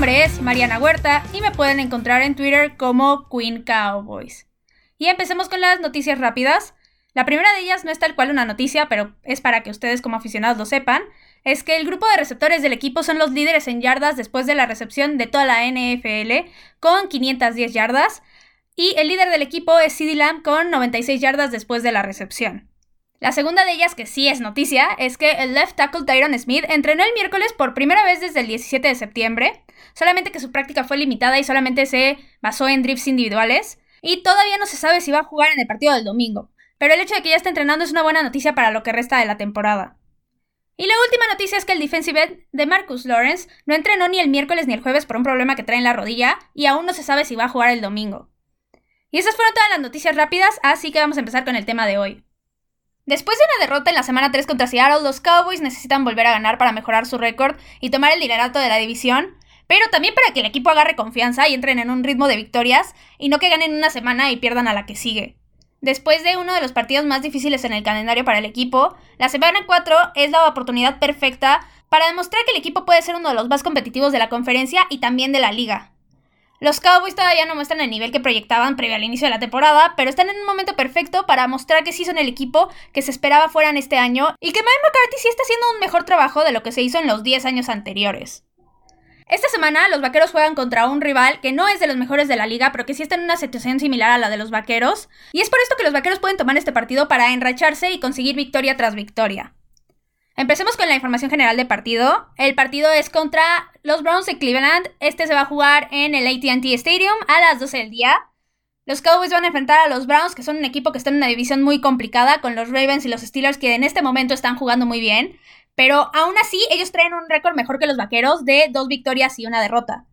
nombre es Mariana Huerta y me pueden encontrar en Twitter como Queen Cowboys. Y empecemos con las noticias rápidas. La primera de ellas no es tal cual una noticia, pero es para que ustedes como aficionados lo sepan, es que el grupo de receptores del equipo son los líderes en yardas después de la recepción de toda la NFL, con 510 yardas, y el líder del equipo es CeeDee Lamb con 96 yardas después de la recepción. La segunda de ellas, que sí es noticia, es que el left tackle Tyron Smith entrenó el miércoles por primera vez desde el 17 de septiembre, solamente que su práctica fue limitada y solamente se basó en drifts individuales, y todavía no se sabe si va a jugar en el partido del domingo, pero el hecho de que ya esté entrenando es una buena noticia para lo que resta de la temporada. Y la última noticia es que el defensive end de Marcus Lawrence no entrenó ni el miércoles ni el jueves por un problema que trae en la rodilla y aún no se sabe si va a jugar el domingo. Y esas fueron todas las noticias rápidas, así que vamos a empezar con el tema de hoy. Después de una derrota en la semana 3 contra Seattle, los Cowboys necesitan volver a ganar para mejorar su récord y tomar el liderato de la división, pero también para que el equipo agarre confianza y entren en un ritmo de victorias y no que ganen una semana y pierdan a la que sigue. Después de uno de los partidos más difíciles en el calendario para el equipo, la semana 4 es la oportunidad perfecta para demostrar que el equipo puede ser uno de los más competitivos de la conferencia y también de la liga. Los Cowboys todavía no muestran el nivel que proyectaban previo al inicio de la temporada, pero están en un momento perfecto para mostrar que sí son el equipo que se esperaba fueran este año y que Mike McCarthy sí está haciendo un mejor trabajo de lo que se hizo en los 10 años anteriores. Esta semana los vaqueros juegan contra un rival que no es de los mejores de la liga, pero que sí está en una situación similar a la de los vaqueros. Y es por esto que los vaqueros pueden tomar este partido para enracharse y conseguir victoria tras victoria. Empecemos con la información general del partido. El partido es contra los Browns de Cleveland. Este se va a jugar en el ATT Stadium a las 12 del día. Los Cowboys van a enfrentar a los Browns, que son un equipo que está en una división muy complicada, con los Ravens y los Steelers, que en este momento están jugando muy bien. Pero aún así, ellos traen un récord mejor que los vaqueros de dos victorias y una derrota.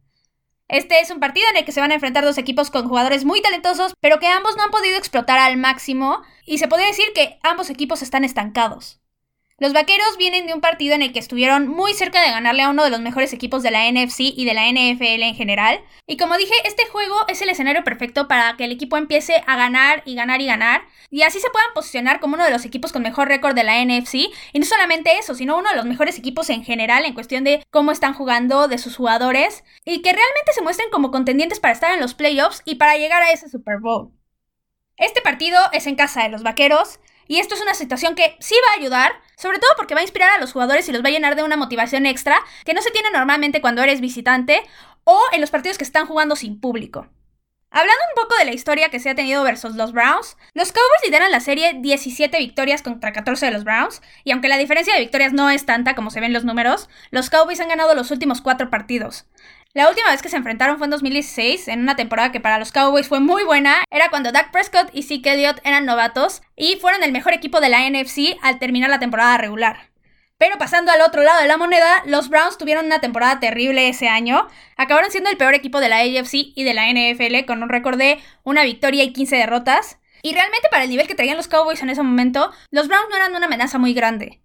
Este es un partido en el que se van a enfrentar dos equipos con jugadores muy talentosos, pero que ambos no han podido explotar al máximo, y se podría decir que ambos equipos están estancados. Los vaqueros vienen de un partido en el que estuvieron muy cerca de ganarle a uno de los mejores equipos de la NFC y de la NFL en general. Y como dije, este juego es el escenario perfecto para que el equipo empiece a ganar y ganar y ganar. Y así se puedan posicionar como uno de los equipos con mejor récord de la NFC. Y no solamente eso, sino uno de los mejores equipos en general en cuestión de cómo están jugando, de sus jugadores. Y que realmente se muestren como contendientes para estar en los playoffs y para llegar a ese Super Bowl. Este partido es en casa de los vaqueros. Y esto es una situación que sí va a ayudar, sobre todo porque va a inspirar a los jugadores y los va a llenar de una motivación extra que no se tiene normalmente cuando eres visitante o en los partidos que están jugando sin público. Hablando un poco de la historia que se ha tenido versus los Browns, los Cowboys lideran la serie 17 victorias contra 14 de los Browns, y aunque la diferencia de victorias no es tanta como se ven los números, los Cowboys han ganado los últimos 4 partidos. La última vez que se enfrentaron fue en 2016, en una temporada que para los Cowboys fue muy buena. Era cuando Dak Prescott y Zeke Elliott eran novatos y fueron el mejor equipo de la NFC al terminar la temporada regular. Pero pasando al otro lado de la moneda, los Browns tuvieron una temporada terrible ese año. Acabaron siendo el peor equipo de la AFC y de la NFL con un récord de una victoria y 15 derrotas. Y realmente para el nivel que traían los Cowboys en ese momento, los Browns no eran una amenaza muy grande.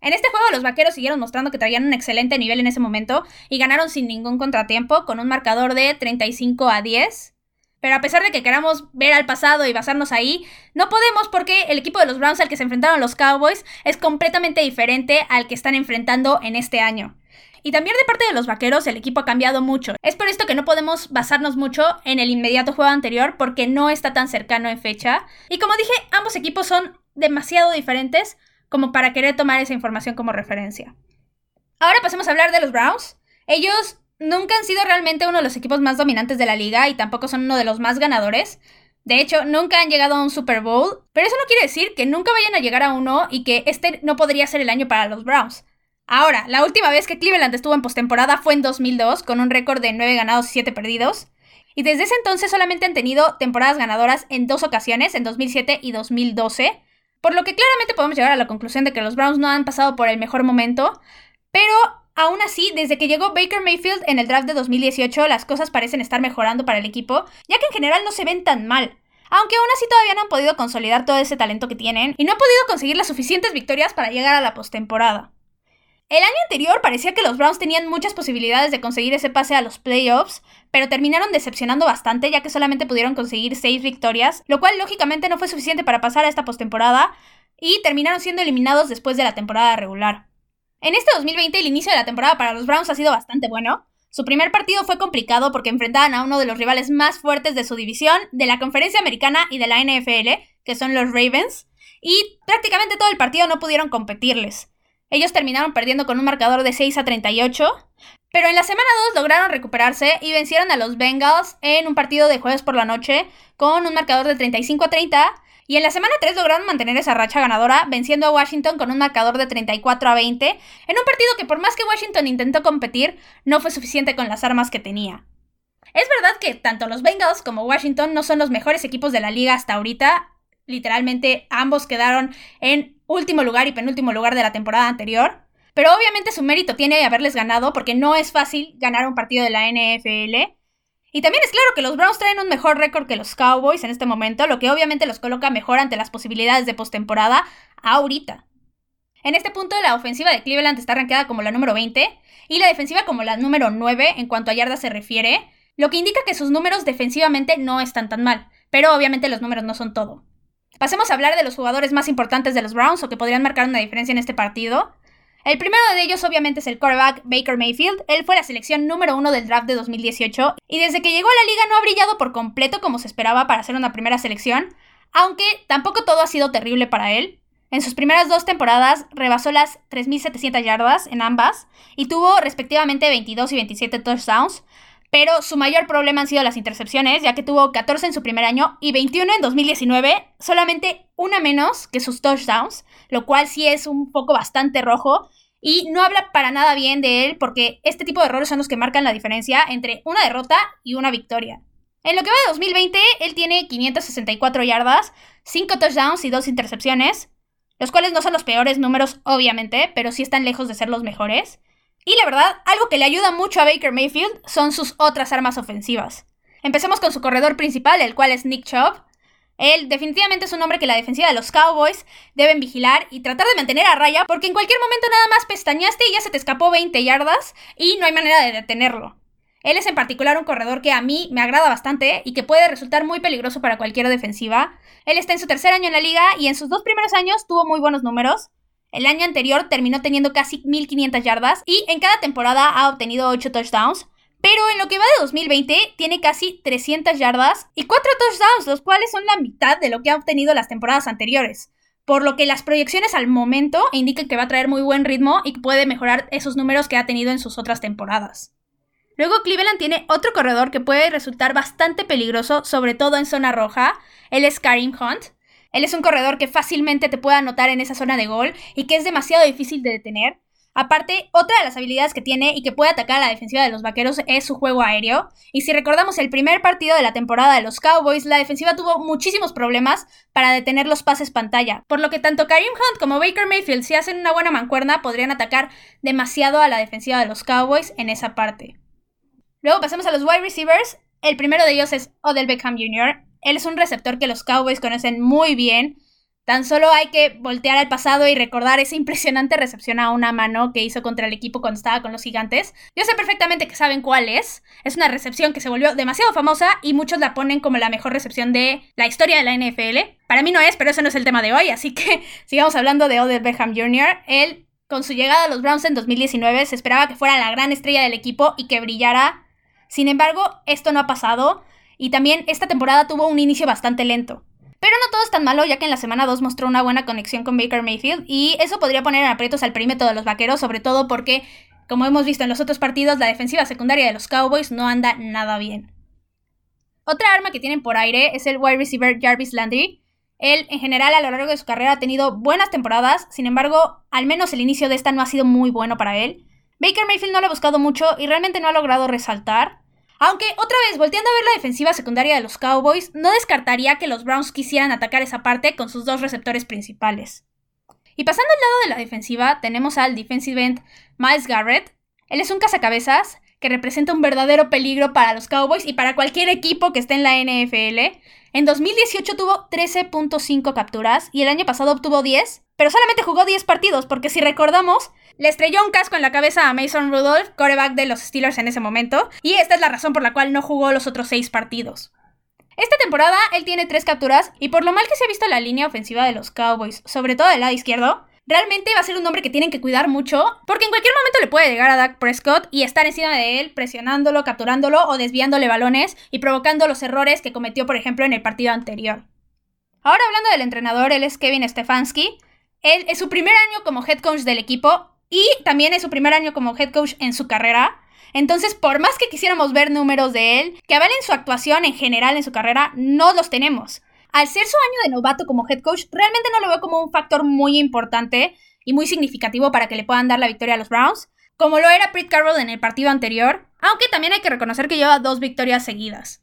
En este juego los vaqueros siguieron mostrando que traían un excelente nivel en ese momento y ganaron sin ningún contratiempo con un marcador de 35 a 10. Pero a pesar de que queramos ver al pasado y basarnos ahí, no podemos porque el equipo de los Browns al que se enfrentaron los Cowboys es completamente diferente al que están enfrentando en este año. Y también de parte de los vaqueros el equipo ha cambiado mucho. Es por esto que no podemos basarnos mucho en el inmediato juego anterior porque no está tan cercano en fecha. Y como dije, ambos equipos son demasiado diferentes como para querer tomar esa información como referencia. Ahora pasemos a hablar de los Browns. Ellos nunca han sido realmente uno de los equipos más dominantes de la liga y tampoco son uno de los más ganadores. De hecho, nunca han llegado a un Super Bowl, pero eso no quiere decir que nunca vayan a llegar a uno y que este no podría ser el año para los Browns. Ahora, la última vez que Cleveland estuvo en postemporada fue en 2002, con un récord de 9 ganados y 7 perdidos. Y desde ese entonces solamente han tenido temporadas ganadoras en dos ocasiones, en 2007 y 2012. Por lo que claramente podemos llegar a la conclusión de que los Browns no han pasado por el mejor momento, pero aún así, desde que llegó Baker Mayfield en el draft de 2018, las cosas parecen estar mejorando para el equipo, ya que en general no se ven tan mal. Aunque aún así todavía no han podido consolidar todo ese talento que tienen y no han podido conseguir las suficientes victorias para llegar a la postemporada. El año anterior parecía que los Browns tenían muchas posibilidades de conseguir ese pase a los playoffs, pero terminaron decepcionando bastante ya que solamente pudieron conseguir 6 victorias, lo cual lógicamente no fue suficiente para pasar a esta postemporada y terminaron siendo eliminados después de la temporada regular. En este 2020 el inicio de la temporada para los Browns ha sido bastante bueno. Su primer partido fue complicado porque enfrentaban a uno de los rivales más fuertes de su división, de la conferencia americana y de la NFL, que son los Ravens, y prácticamente todo el partido no pudieron competirles. Ellos terminaron perdiendo con un marcador de 6 a 38, pero en la semana 2 lograron recuperarse y vencieron a los Bengals en un partido de jueves por la noche con un marcador de 35 a 30 y en la semana 3 lograron mantener esa racha ganadora, venciendo a Washington con un marcador de 34 a 20, en un partido que por más que Washington intentó competir, no fue suficiente con las armas que tenía. Es verdad que tanto los Bengals como Washington no son los mejores equipos de la liga hasta ahorita. Literalmente ambos quedaron en último lugar y penúltimo lugar de la temporada anterior. Pero obviamente su mérito tiene haberles ganado porque no es fácil ganar un partido de la NFL. Y también es claro que los Browns traen un mejor récord que los Cowboys en este momento, lo que obviamente los coloca mejor ante las posibilidades de postemporada ahorita. En este punto, la ofensiva de Cleveland está rankeada como la número 20 y la defensiva como la número 9 en cuanto a yardas se refiere, lo que indica que sus números defensivamente no están tan mal, pero obviamente los números no son todo. Pasemos a hablar de los jugadores más importantes de los Browns o que podrían marcar una diferencia en este partido. El primero de ellos obviamente es el quarterback Baker Mayfield. Él fue la selección número uno del draft de 2018 y desde que llegó a la liga no ha brillado por completo como se esperaba para ser una primera selección, aunque tampoco todo ha sido terrible para él. En sus primeras dos temporadas rebasó las 3.700 yardas en ambas y tuvo respectivamente 22 y 27 touchdowns, pero su mayor problema han sido las intercepciones, ya que tuvo 14 en su primer año y 21 en 2019, solamente una menos que sus touchdowns, lo cual sí es un poco bastante rojo. Y no habla para nada bien de él porque este tipo de errores son los que marcan la diferencia entre una derrota y una victoria. En lo que va de 2020, él tiene 564 yardas, 5 touchdowns y 2 intercepciones, los cuales no son los peores números, obviamente, pero sí están lejos de ser los mejores. Y la verdad, algo que le ayuda mucho a Baker Mayfield son sus otras armas ofensivas. Empecemos con su corredor principal, el cual es Nick Chubb. Él definitivamente es un hombre que la defensiva de los Cowboys deben vigilar y tratar de mantener a raya porque en cualquier momento nada más pestañaste y ya se te escapó 20 yardas y no hay manera de detenerlo. Él es en particular un corredor que a mí me agrada bastante y que puede resultar muy peligroso para cualquier defensiva. Él está en su tercer año en la liga y en sus dos primeros años tuvo muy buenos números. El año anterior terminó teniendo casi 1500 yardas y en cada temporada ha obtenido 8 touchdowns. Pero en lo que va de 2020 tiene casi 300 yardas y 4 touchdowns, los cuales son la mitad de lo que ha obtenido las temporadas anteriores. Por lo que las proyecciones al momento indican que va a traer muy buen ritmo y que puede mejorar esos números que ha tenido en sus otras temporadas. Luego Cleveland tiene otro corredor que puede resultar bastante peligroso, sobre todo en zona roja. Él es Karim Hunt. Él es un corredor que fácilmente te puede anotar en esa zona de gol y que es demasiado difícil de detener. Aparte, otra de las habilidades que tiene y que puede atacar a la defensiva de los vaqueros es su juego aéreo. Y si recordamos el primer partido de la temporada de los Cowboys, la defensiva tuvo muchísimos problemas para detener los pases pantalla. Por lo que tanto Karim Hunt como Baker Mayfield, si hacen una buena mancuerna, podrían atacar demasiado a la defensiva de los Cowboys en esa parte. Luego pasemos a los wide receivers. El primero de ellos es Odell Beckham Jr. Él es un receptor que los Cowboys conocen muy bien. Tan solo hay que voltear al pasado y recordar esa impresionante recepción a una mano que hizo contra el equipo cuando estaba con los gigantes. Yo sé perfectamente que saben cuál es. Es una recepción que se volvió demasiado famosa y muchos la ponen como la mejor recepción de la historia de la NFL. Para mí no es, pero eso no es el tema de hoy, así que sigamos hablando de Odell Beckham Jr. Él, con su llegada a los Browns en 2019, se esperaba que fuera la gran estrella del equipo y que brillara. Sin embargo, esto no ha pasado y también esta temporada tuvo un inicio bastante lento. Pero no todo es tan malo, ya que en la semana 2 mostró una buena conexión con Baker Mayfield, y eso podría poner en aprietos al perímetro de los vaqueros, sobre todo porque, como hemos visto en los otros partidos, la defensiva secundaria de los Cowboys no anda nada bien. Otra arma que tienen por aire es el wide receiver Jarvis Landry. Él, en general, a lo largo de su carrera ha tenido buenas temporadas, sin embargo, al menos el inicio de esta no ha sido muy bueno para él. Baker Mayfield no lo ha buscado mucho y realmente no ha logrado resaltar. Aunque, otra vez, volteando a ver la defensiva secundaria de los Cowboys, no descartaría que los Browns quisieran atacar esa parte con sus dos receptores principales. Y pasando al lado de la defensiva, tenemos al defensive end Miles Garrett. Él es un cazacabezas que representa un verdadero peligro para los Cowboys y para cualquier equipo que esté en la NFL. En 2018 tuvo 13.5 capturas y el año pasado obtuvo 10, pero solamente jugó 10 partidos, porque si recordamos, le estrelló un casco en la cabeza a Mason Rudolph, coreback de los Steelers en ese momento, y esta es la razón por la cual no jugó los otros 6 partidos. Esta temporada él tiene 3 capturas, y por lo mal que se ha visto la línea ofensiva de los Cowboys, sobre todo del lado izquierdo, realmente va a ser un hombre que tienen que cuidar mucho, porque en cualquier momento le puede llegar a Dak Prescott y estar encima de él, presionándolo, capturándolo o desviándole balones y provocando los errores que cometió, por ejemplo, en el partido anterior. Ahora hablando del entrenador, él es Kevin Stefanski. Él es su primer año como head coach del equipo y también es su primer año como head coach en su carrera. Entonces, por más que quisiéramos ver números de él que avalen su actuación en general en su carrera, no los tenemos. Al ser su año de novato como head coach, realmente no lo veo como un factor muy importante y muy significativo para que le puedan dar la victoria a los Browns, como lo era Pete Carroll en el partido anterior, aunque también hay que reconocer que lleva dos victorias seguidas.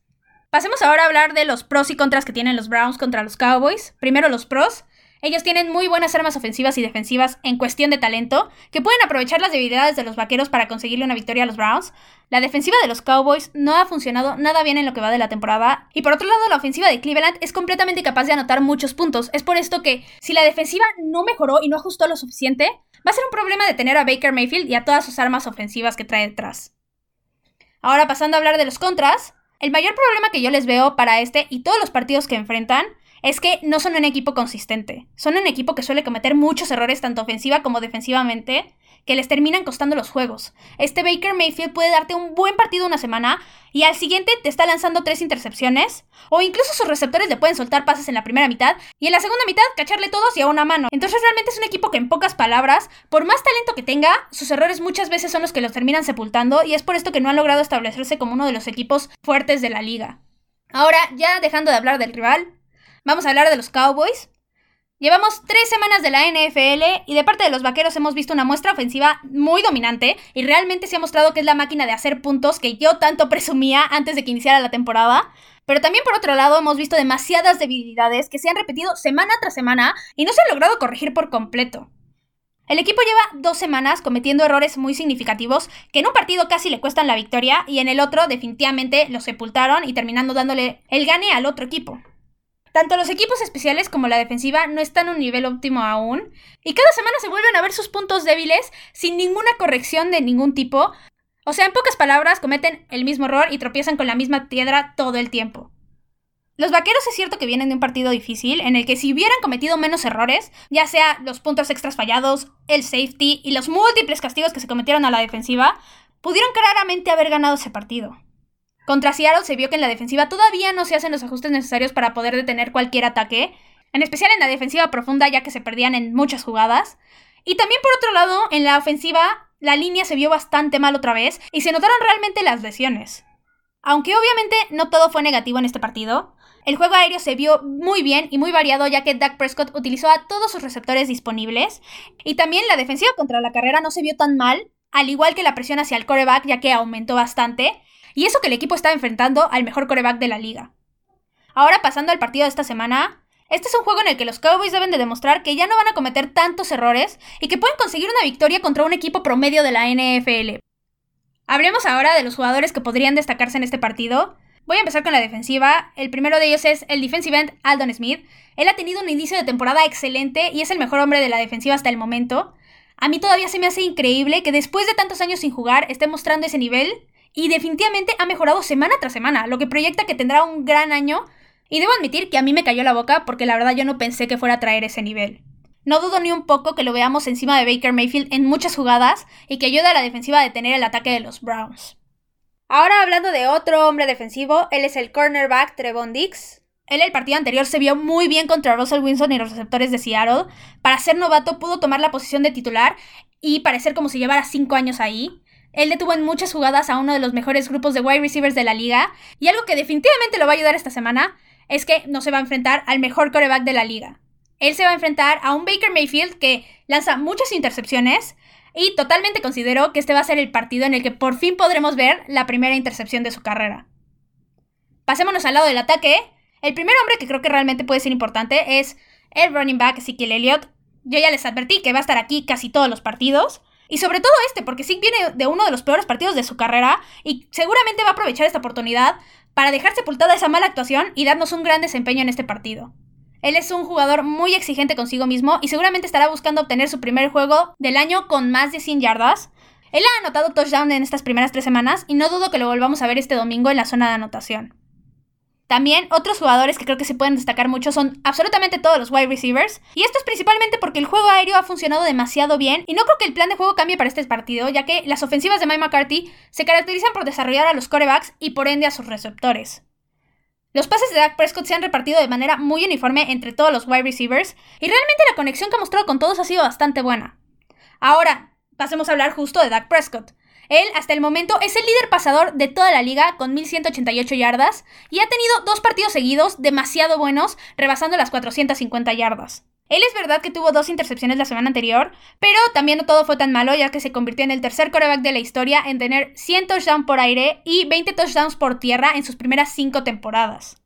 Pasemos ahora a hablar de los pros y contras que tienen los Browns contra los Cowboys. Primero los pros. Ellos tienen muy buenas armas ofensivas y defensivas en cuestión de talento, que pueden aprovechar las debilidades de los vaqueros para conseguirle una victoria a los Browns. La defensiva de los Cowboys no ha funcionado nada bien en lo que va de la temporada, y por otro lado la ofensiva de Cleveland es completamente capaz de anotar muchos puntos. Es por esto que si la defensiva no mejoró y no ajustó lo suficiente, va a ser un problema de tener a Baker Mayfield y a todas sus armas ofensivas que trae detrás. Ahora pasando a hablar de los contras, el mayor problema que yo les veo para este y todos los partidos que enfrentan es que no son un equipo consistente. Son un equipo que suele cometer muchos errores tanto ofensiva como defensivamente que les terminan costando los juegos. Este Baker Mayfield puede darte un buen partido una semana y al siguiente te está lanzando tres intercepciones o incluso sus receptores le pueden soltar pases en la primera mitad y en la segunda mitad cacharle todos y a una mano. Entonces realmente es un equipo que en pocas palabras, por más talento que tenga, sus errores muchas veces son los que los terminan sepultando y es por esto que no han logrado establecerse como uno de los equipos fuertes de la liga. Ahora, ya dejando de hablar del rival, Vamos a hablar de los Cowboys. Llevamos tres semanas de la NFL y de parte de los vaqueros hemos visto una muestra ofensiva muy dominante y realmente se ha mostrado que es la máquina de hacer puntos que yo tanto presumía antes de que iniciara la temporada. Pero también por otro lado hemos visto demasiadas debilidades que se han repetido semana tras semana y no se han logrado corregir por completo. El equipo lleva dos semanas cometiendo errores muy significativos que en un partido casi le cuestan la victoria y en el otro definitivamente lo sepultaron y terminando dándole el gane al otro equipo. Tanto los equipos especiales como la defensiva no están a un nivel óptimo aún, y cada semana se vuelven a ver sus puntos débiles sin ninguna corrección de ningún tipo. O sea, en pocas palabras, cometen el mismo error y tropiezan con la misma piedra todo el tiempo. Los vaqueros es cierto que vienen de un partido difícil en el que si hubieran cometido menos errores, ya sea los puntos extras fallados, el safety y los múltiples castigos que se cometieron a la defensiva, pudieron claramente haber ganado ese partido. Contra Seattle se vio que en la defensiva todavía no se hacen los ajustes necesarios para poder detener cualquier ataque, en especial en la defensiva profunda ya que se perdían en muchas jugadas. Y también por otro lado, en la ofensiva la línea se vio bastante mal otra vez y se notaron realmente las lesiones. Aunque obviamente no todo fue negativo en este partido, el juego aéreo se vio muy bien y muy variado ya que Dak Prescott utilizó a todos sus receptores disponibles y también la defensiva contra la carrera no se vio tan mal, al igual que la presión hacia el coreback ya que aumentó bastante y eso que el equipo está enfrentando al mejor coreback de la liga. Ahora pasando al partido de esta semana, este es un juego en el que los Cowboys deben de demostrar que ya no van a cometer tantos errores y que pueden conseguir una victoria contra un equipo promedio de la NFL. Hablemos ahora de los jugadores que podrían destacarse en este partido. Voy a empezar con la defensiva. El primero de ellos es el defensive end Aldon Smith. Él ha tenido un inicio de temporada excelente y es el mejor hombre de la defensiva hasta el momento. A mí todavía se me hace increíble que después de tantos años sin jugar esté mostrando ese nivel y definitivamente ha mejorado semana tras semana, lo que proyecta que tendrá un gran año. Y debo admitir que a mí me cayó la boca porque la verdad yo no pensé que fuera a traer ese nivel. No dudo ni un poco que lo veamos encima de Baker Mayfield en muchas jugadas y que ayude a la defensiva a detener el ataque de los Browns. Ahora hablando de otro hombre defensivo, él es el cornerback Trevon Dix. Él el partido anterior se vio muy bien contra Russell Wilson y los receptores de Seattle. Para ser novato pudo tomar la posición de titular y parecer como si llevara 5 años ahí. Él detuvo en muchas jugadas a uno de los mejores grupos de wide receivers de la liga. Y algo que definitivamente lo va a ayudar esta semana es que no se va a enfrentar al mejor coreback de la liga. Él se va a enfrentar a un Baker Mayfield que lanza muchas intercepciones. Y totalmente considero que este va a ser el partido en el que por fin podremos ver la primera intercepción de su carrera. Pasémonos al lado del ataque. El primer hombre que creo que realmente puede ser importante es el running back Ezekiel Elliott. Yo ya les advertí que va a estar aquí casi todos los partidos. Y sobre todo este, porque sí viene de uno de los peores partidos de su carrera y seguramente va a aprovechar esta oportunidad para dejar sepultada esa mala actuación y darnos un gran desempeño en este partido. Él es un jugador muy exigente consigo mismo y seguramente estará buscando obtener su primer juego del año con más de 100 yardas. Él ha anotado touchdown en estas primeras tres semanas y no dudo que lo volvamos a ver este domingo en la zona de anotación. También otros jugadores que creo que se pueden destacar mucho son absolutamente todos los wide receivers. Y esto es principalmente porque el juego aéreo ha funcionado demasiado bien y no creo que el plan de juego cambie para este partido, ya que las ofensivas de Mike McCarthy se caracterizan por desarrollar a los corebacks y por ende a sus receptores. Los pases de Dak Prescott se han repartido de manera muy uniforme entre todos los wide receivers y realmente la conexión que ha mostrado con todos ha sido bastante buena. Ahora, pasemos a hablar justo de Dak Prescott. Él, hasta el momento, es el líder pasador de toda la liga con 1188 yardas y ha tenido dos partidos seguidos demasiado buenos, rebasando las 450 yardas. Él es verdad que tuvo dos intercepciones la semana anterior, pero también no todo fue tan malo ya que se convirtió en el tercer coreback de la historia en tener 100 touchdowns por aire y 20 touchdowns por tierra en sus primeras 5 temporadas.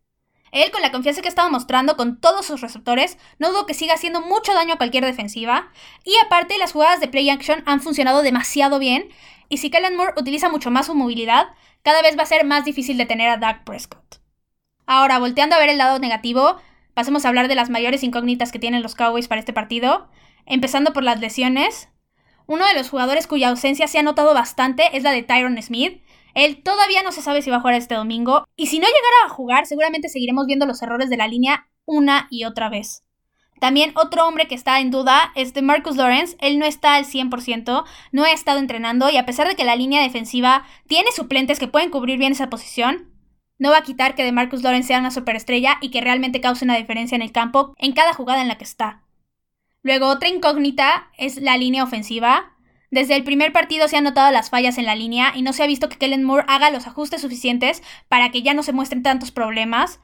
Él, con la confianza que estaba mostrando con todos sus receptores, no dudo que siga haciendo mucho daño a cualquier defensiva. Y aparte, las jugadas de play action han funcionado demasiado bien, y si Kellen Moore utiliza mucho más su movilidad, cada vez va a ser más difícil detener a Dak Prescott. Ahora, volteando a ver el lado negativo, pasemos a hablar de las mayores incógnitas que tienen los Cowboys para este partido, empezando por las lesiones. Uno de los jugadores cuya ausencia se ha notado bastante es la de Tyron Smith. Él todavía no se sabe si va a jugar este domingo, y si no llegara a jugar, seguramente seguiremos viendo los errores de la línea una y otra vez. También otro hombre que está en duda es de Marcus Lawrence. Él no está al 100%, no ha estado entrenando y a pesar de que la línea defensiva tiene suplentes que pueden cubrir bien esa posición, no va a quitar que de Marcus Lawrence sea una superestrella y que realmente cause una diferencia en el campo en cada jugada en la que está. Luego otra incógnita es la línea ofensiva. Desde el primer partido se han notado las fallas en la línea y no se ha visto que Kellen Moore haga los ajustes suficientes para que ya no se muestren tantos problemas.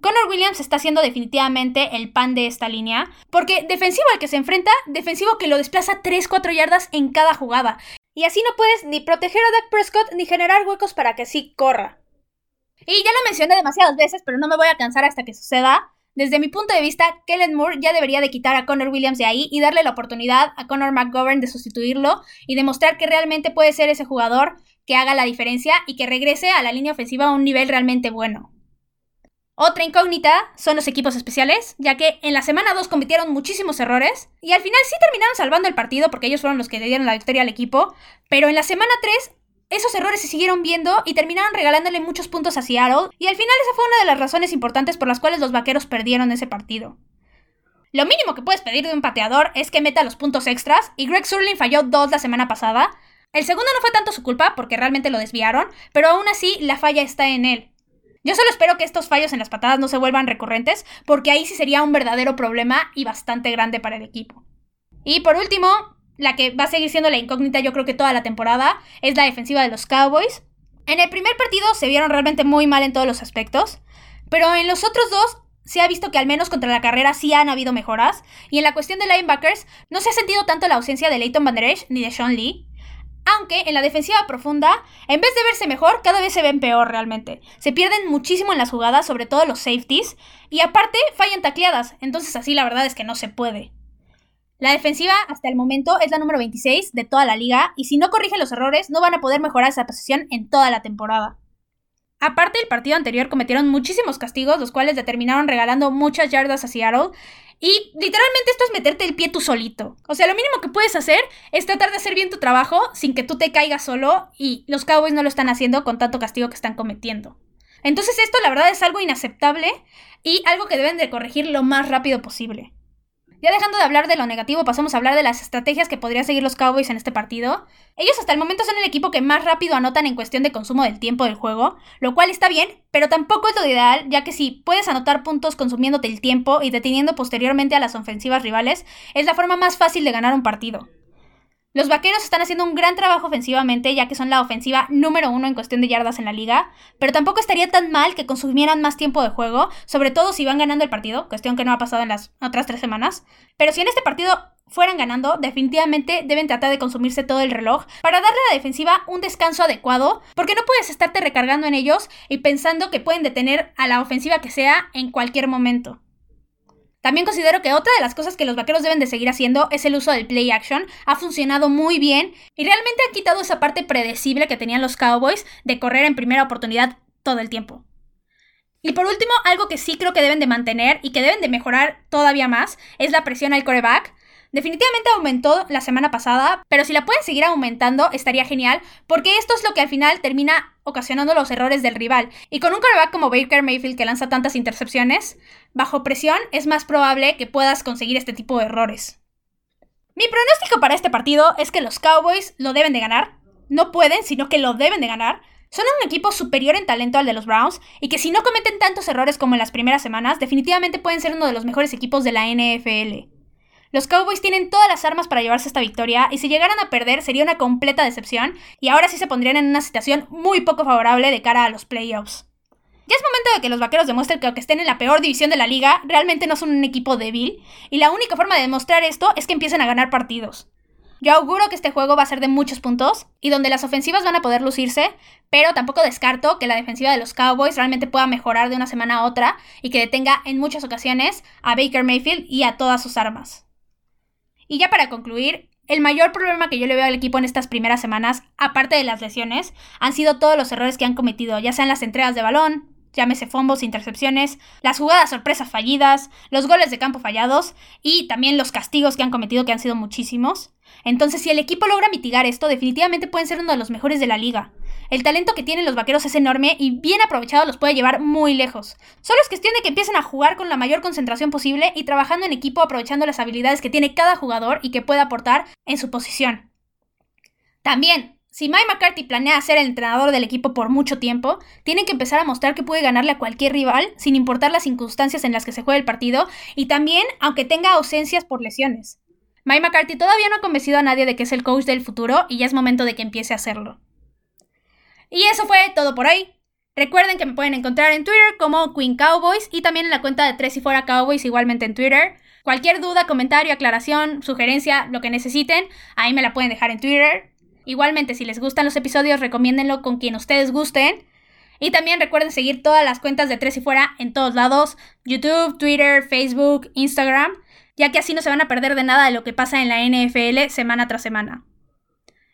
Connor Williams está siendo definitivamente el pan de esta línea, porque defensivo al que se enfrenta, defensivo que lo desplaza 3-4 yardas en cada jugada. Y así no puedes ni proteger a Dak Prescott ni generar huecos para que sí corra. Y ya lo mencioné demasiadas veces, pero no me voy a cansar hasta que suceda. Desde mi punto de vista, Kellen Moore ya debería de quitar a Connor Williams de ahí y darle la oportunidad a Connor McGovern de sustituirlo y demostrar que realmente puede ser ese jugador que haga la diferencia y que regrese a la línea ofensiva a un nivel realmente bueno. Otra incógnita son los equipos especiales, ya que en la semana 2 cometieron muchísimos errores y al final sí terminaron salvando el partido porque ellos fueron los que le dieron la victoria al equipo, pero en la semana 3 esos errores se siguieron viendo y terminaron regalándole muchos puntos a Seattle y al final esa fue una de las razones importantes por las cuales los vaqueros perdieron ese partido. Lo mínimo que puedes pedir de un pateador es que meta los puntos extras y Greg Surling falló dos la semana pasada. El segundo no fue tanto su culpa porque realmente lo desviaron, pero aún así la falla está en él. Yo solo espero que estos fallos en las patadas no se vuelvan recurrentes, porque ahí sí sería un verdadero problema y bastante grande para el equipo. Y por último, la que va a seguir siendo la incógnita yo creo que toda la temporada, es la defensiva de los Cowboys. En el primer partido se vieron realmente muy mal en todos los aspectos, pero en los otros dos se ha visto que al menos contra la carrera sí han habido mejoras, y en la cuestión de linebackers no se ha sentido tanto la ausencia de Leighton Van Der ni de Sean Lee, aunque en la defensiva profunda, en vez de verse mejor, cada vez se ven peor realmente. Se pierden muchísimo en las jugadas, sobre todo los safeties, y aparte fallan tacleadas, entonces así la verdad es que no se puede. La defensiva hasta el momento es la número 26 de toda la liga, y si no corrigen los errores, no van a poder mejorar esa posición en toda la temporada. Aparte del partido anterior cometieron muchísimos castigos, los cuales determinaron regalando muchas yardas a Seattle, y literalmente esto es meterte el pie tú solito. O sea, lo mínimo que puedes hacer es tratar de hacer bien tu trabajo sin que tú te caigas solo y los Cowboys no lo están haciendo con tanto castigo que están cometiendo. Entonces esto la verdad es algo inaceptable y algo que deben de corregir lo más rápido posible. Ya dejando de hablar de lo negativo, pasamos a hablar de las estrategias que podrían seguir los Cowboys en este partido. Ellos hasta el momento son el equipo que más rápido anotan en cuestión de consumo del tiempo del juego, lo cual está bien, pero tampoco es lo ideal, ya que si puedes anotar puntos consumiéndote el tiempo y deteniendo posteriormente a las ofensivas rivales, es la forma más fácil de ganar un partido. Los vaqueros están haciendo un gran trabajo ofensivamente, ya que son la ofensiva número uno en cuestión de yardas en la liga, pero tampoco estaría tan mal que consumieran más tiempo de juego, sobre todo si van ganando el partido, cuestión que no ha pasado en las otras tres semanas. Pero si en este partido fueran ganando, definitivamente deben tratar de consumirse todo el reloj para darle a la defensiva un descanso adecuado, porque no puedes estarte recargando en ellos y pensando que pueden detener a la ofensiva que sea en cualquier momento. También considero que otra de las cosas que los vaqueros deben de seguir haciendo es el uso del play action. Ha funcionado muy bien y realmente ha quitado esa parte predecible que tenían los Cowboys de correr en primera oportunidad todo el tiempo. Y por último, algo que sí creo que deben de mantener y que deben de mejorar todavía más es la presión al coreback. Definitivamente aumentó la semana pasada, pero si la pueden seguir aumentando estaría genial, porque esto es lo que al final termina ocasionando los errores del rival. Y con un quarterback como Baker Mayfield que lanza tantas intercepciones, bajo presión es más probable que puedas conseguir este tipo de errores. Mi pronóstico para este partido es que los Cowboys lo deben de ganar. No pueden, sino que lo deben de ganar. Son un equipo superior en talento al de los Browns y que si no cometen tantos errores como en las primeras semanas, definitivamente pueden ser uno de los mejores equipos de la NFL. Los Cowboys tienen todas las armas para llevarse esta victoria y si llegaran a perder sería una completa decepción y ahora sí se pondrían en una situación muy poco favorable de cara a los playoffs. Ya es momento de que los vaqueros demuestren que aunque estén en la peor división de la liga, realmente no son un equipo débil, y la única forma de demostrar esto es que empiecen a ganar partidos. Yo auguro que este juego va a ser de muchos puntos, y donde las ofensivas van a poder lucirse, pero tampoco descarto que la defensiva de los Cowboys realmente pueda mejorar de una semana a otra y que detenga en muchas ocasiones a Baker Mayfield y a todas sus armas. Y ya para concluir, el mayor problema que yo le veo al equipo en estas primeras semanas, aparte de las lesiones, han sido todos los errores que han cometido, ya sean las entregas de balón, llámese fumbles, intercepciones, las jugadas sorpresas fallidas, los goles de campo fallados y también los castigos que han cometido que han sido muchísimos. Entonces, si el equipo logra mitigar esto, definitivamente pueden ser uno de los mejores de la liga. El talento que tienen los vaqueros es enorme y bien aprovechado los puede llevar muy lejos. Solo es cuestión de que empiecen a jugar con la mayor concentración posible y trabajando en equipo aprovechando las habilidades que tiene cada jugador y que puede aportar en su posición. También, si Mike McCarthy planea ser el entrenador del equipo por mucho tiempo, tienen que empezar a mostrar que puede ganarle a cualquier rival sin importar las circunstancias en las que se juegue el partido y también aunque tenga ausencias por lesiones. Mike McCarthy todavía no ha convencido a nadie de que es el coach del futuro y ya es momento de que empiece a hacerlo. Y eso fue todo por hoy. Recuerden que me pueden encontrar en Twitter como Queen Cowboys y también en la cuenta de Tres y Fuera Cowboys igualmente en Twitter. Cualquier duda, comentario, aclaración, sugerencia, lo que necesiten, ahí me la pueden dejar en Twitter. Igualmente, si les gustan los episodios, recomiéndenlo con quien ustedes gusten. Y también recuerden seguir todas las cuentas de Tres y Fuera en todos lados, YouTube, Twitter, Facebook, Instagram, ya que así no se van a perder de nada de lo que pasa en la NFL semana tras semana.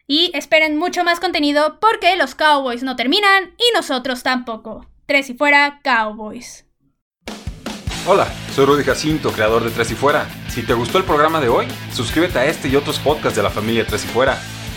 Y esperen mucho más contenido porque los Cowboys no terminan y nosotros tampoco. Tres y fuera, Cowboys. Hola, soy Rudy Jacinto, creador de Tres y Fuera. Si te gustó el programa de hoy, suscríbete a este y otros podcasts de la familia Tres y Fuera.